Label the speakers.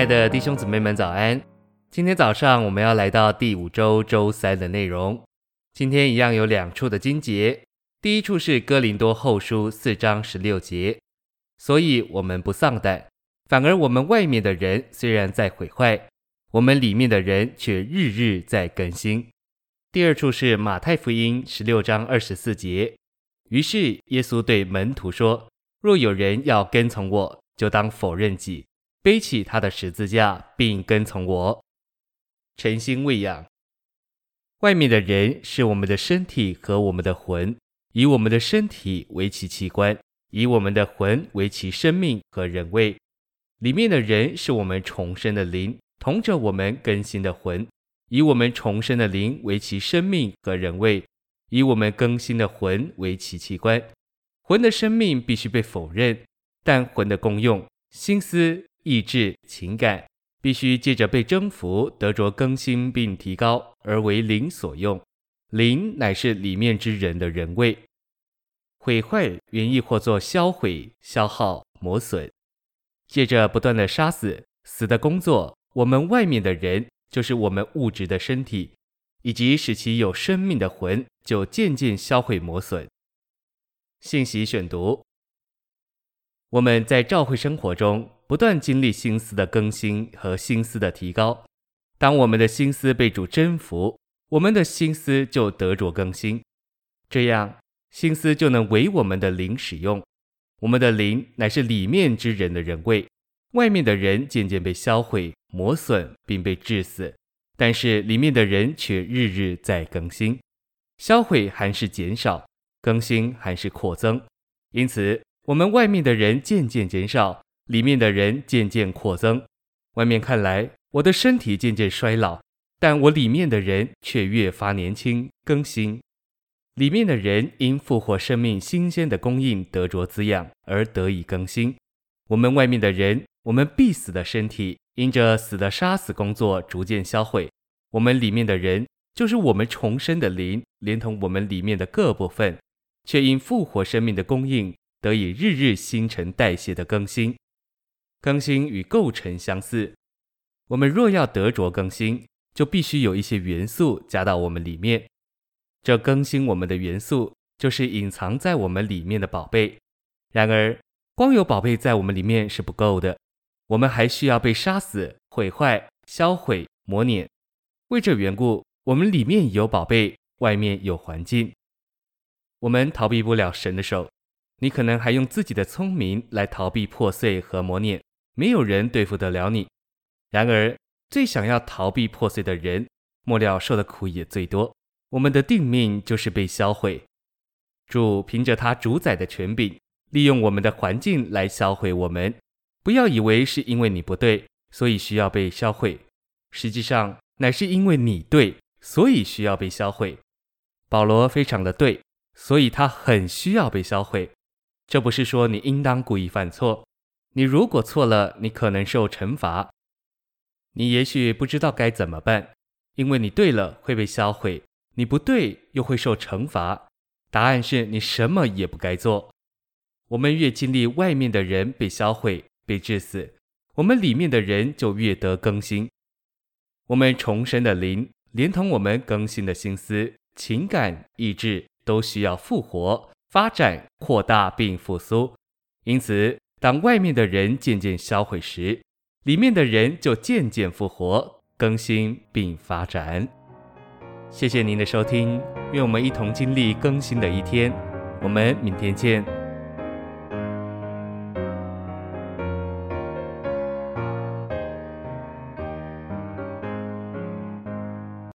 Speaker 1: 亲爱的弟兄姊妹们，早安！今天早上我们要来到第五周周三的内容。今天一样有两处的经节，第一处是哥林多后书四章十六节，所以我们不丧胆，反而我们外面的人虽然在毁坏，我们里面的人却日日在更新。第二处是马太福音十六章二十四节，于是耶稣对门徒说：若有人要跟从我，就当否认己。背起他的十字架，并跟从我。晨星喂养。外面的人是我们的身体和我们的魂，以我们的身体为其器官，以我们的魂为其生命和人位。里面的人是我们重生的灵，同着我们更新的魂，以我们重生的灵为其生命和人位，以我们更新的魂为其器官。魂的生命必须被否认，但魂的功用、心思。意志、情感必须借着被征服，得着更新并提高，而为灵所用。灵乃是里面之人的人位。毁坏原意或作销毁、消耗、磨损。借着不断的杀死、死的工作，我们外面的人，就是我们物质的身体，以及使其有生命的魂，就渐渐销毁磨损。信息选读：我们在教会生活中。不断经历心思的更新和心思的提高。当我们的心思被主征服，我们的心思就得着更新，这样心思就能为我们的灵使用。我们的灵乃是里面之人的人位，外面的人渐渐被销毁、磨损，并被致死，但是里面的人却日日在更新。销毁还是减少，更新还是扩增。因此，我们外面的人渐渐减少。里面的人渐渐扩增，外面看来我的身体渐渐衰老，但我里面的人却越发年轻更新。里面的人因复活生命新鲜的供应得着滋养而得以更新。我们外面的人，我们必死的身体，因着死的杀死工作逐渐销毁。我们里面的人，就是我们重生的灵，连同我们里面的各部分，却因复活生命的供应得以日日新陈代谢的更新。更新与构成相似，我们若要得着更新，就必须有一些元素加到我们里面。这更新我们的元素，就是隐藏在我们里面的宝贝。然而，光有宝贝在我们里面是不够的，我们还需要被杀死、毁坏、销毁、磨碾。为这缘故，我们里面有宝贝，外面有环境。我们逃避不了神的手，你可能还用自己的聪明来逃避破碎和磨练。没有人对付得了你。然而，最想要逃避破碎的人，末了受的苦也最多。我们的定命就是被销毁。主凭着他主宰的权柄，利用我们的环境来销毁我们。不要以为是因为你不对，所以需要被销毁。实际上，乃是因为你对，所以需要被销毁。保罗非常的对，所以他很需要被销毁。这不是说你应当故意犯错。你如果错了，你可能受惩罚。你也许不知道该怎么办，因为你对了会被销毁，你不对又会受惩罚。答案是你什么也不该做。我们越经历外面的人被销毁、被治死，我们里面的人就越得更新。我们重生的灵，连同我们更新的心思、情感、意志，都需要复活、发展、扩大并复苏。因此，当外面的人渐渐销毁时，里面的人就渐渐复活、更新并发展。谢谢您的收听，愿我们一同经历更新的一天。我们明天见。